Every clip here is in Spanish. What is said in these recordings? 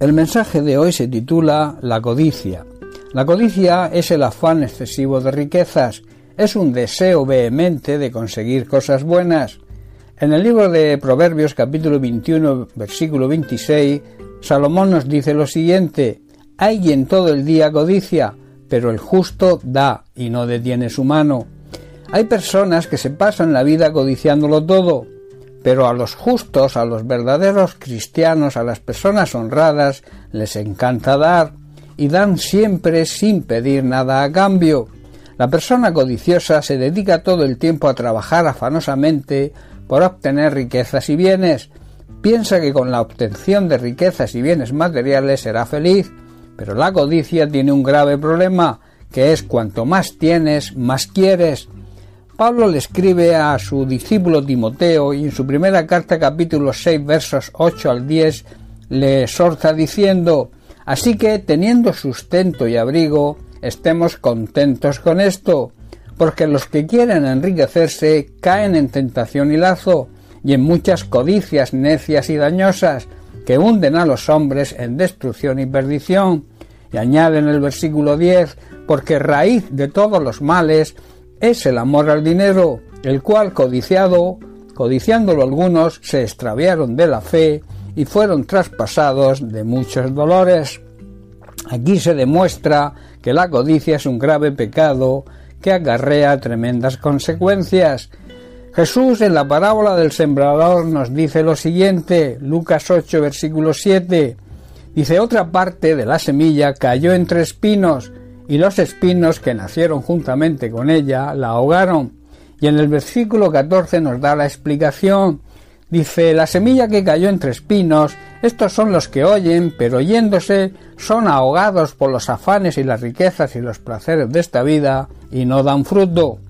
El mensaje de hoy se titula La codicia. La codicia es el afán excesivo de riquezas, es un deseo vehemente de conseguir cosas buenas. En el libro de Proverbios capítulo 21 versículo 26, Salomón nos dice lo siguiente, hay en todo el día codicia, pero el justo da y no detiene su mano. Hay personas que se pasan la vida codiciándolo todo, pero a los justos, a los verdaderos cristianos, a las personas honradas, les encanta dar, y dan siempre sin pedir nada a cambio. La persona codiciosa se dedica todo el tiempo a trabajar afanosamente por obtener riquezas y bienes. Piensa que con la obtención de riquezas y bienes materiales será feliz, pero la codicia tiene un grave problema, que es cuanto más tienes, más quieres. Pablo le escribe a su discípulo Timoteo y en su primera carta capítulo 6 versos 8 al 10 le exhorta diciendo Así que teniendo sustento y abrigo, estemos contentos con esto, porque los que quieren enriquecerse caen en tentación y lazo, y en muchas codicias necias y dañosas, que hunden a los hombres en destrucción y perdición. Y añade en el versículo 10, porque raíz de todos los males es el amor al dinero, el cual codiciado, codiciándolo algunos, se extraviaron de la fe y fueron traspasados de muchos dolores. Aquí se demuestra que la codicia es un grave pecado que acarrea tremendas consecuencias. Jesús en la parábola del sembrador nos dice lo siguiente, Lucas 8, versículo 7, dice otra parte de la semilla cayó entre espinos, y los espinos que nacieron juntamente con ella la ahogaron. Y en el versículo 14 nos da la explicación. Dice, la semilla que cayó entre espinos, estos son los que oyen, pero oyéndose son ahogados por los afanes y las riquezas y los placeres de esta vida y no dan fruto.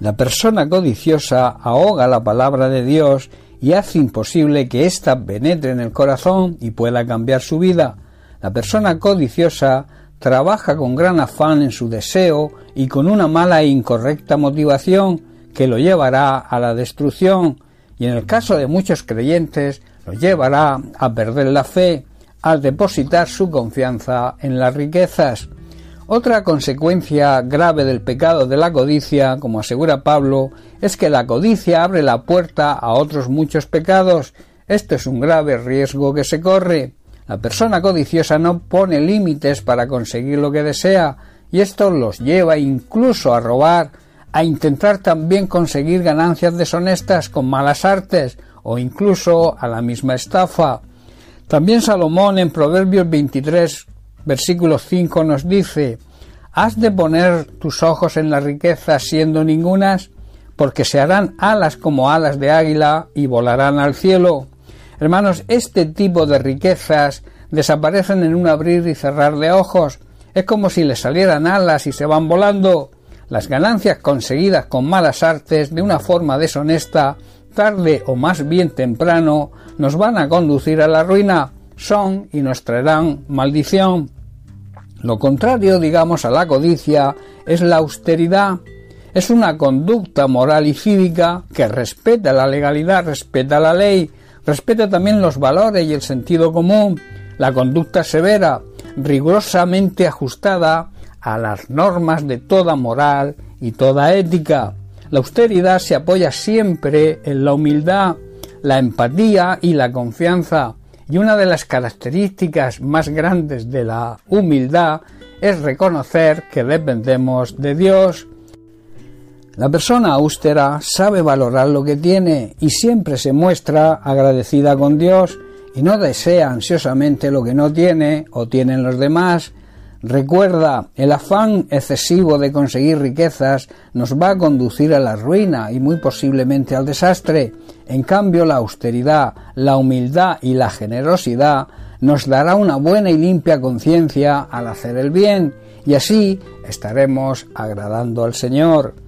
La persona codiciosa ahoga la palabra de Dios y hace imposible que ésta penetre en el corazón y pueda cambiar su vida. La persona codiciosa trabaja con gran afán en su deseo y con una mala e incorrecta motivación que lo llevará a la destrucción y en el caso de muchos creyentes lo llevará a perder la fe al depositar su confianza en las riquezas. Otra consecuencia grave del pecado de la codicia, como asegura Pablo, es que la codicia abre la puerta a otros muchos pecados. Esto es un grave riesgo que se corre. La persona codiciosa no pone límites para conseguir lo que desea, y esto los lleva incluso a robar, a intentar también conseguir ganancias deshonestas con malas artes o incluso a la misma estafa. También Salomón en Proverbios 23, versículo 5 nos dice, ¿Has de poner tus ojos en la riqueza siendo ningunas? Porque se harán alas como alas de águila y volarán al cielo. Hermanos, este tipo de riquezas desaparecen en un abrir y cerrar de ojos. Es como si les salieran alas y se van volando. Las ganancias conseguidas con malas artes de una forma deshonesta, tarde o más bien temprano, nos van a conducir a la ruina, son y nos traerán maldición. Lo contrario, digamos, a la codicia es la austeridad. Es una conducta moral y cívica que respeta la legalidad, respeta la ley, Respeta también los valores y el sentido común, la conducta severa, rigurosamente ajustada a las normas de toda moral y toda ética. La austeridad se apoya siempre en la humildad, la empatía y la confianza, y una de las características más grandes de la humildad es reconocer que dependemos de Dios, la persona austera sabe valorar lo que tiene y siempre se muestra agradecida con Dios y no desea ansiosamente lo que no tiene o tienen los demás. Recuerda, el afán excesivo de conseguir riquezas nos va a conducir a la ruina y muy posiblemente al desastre. En cambio, la austeridad, la humildad y la generosidad nos dará una buena y limpia conciencia al hacer el bien y así estaremos agradando al Señor.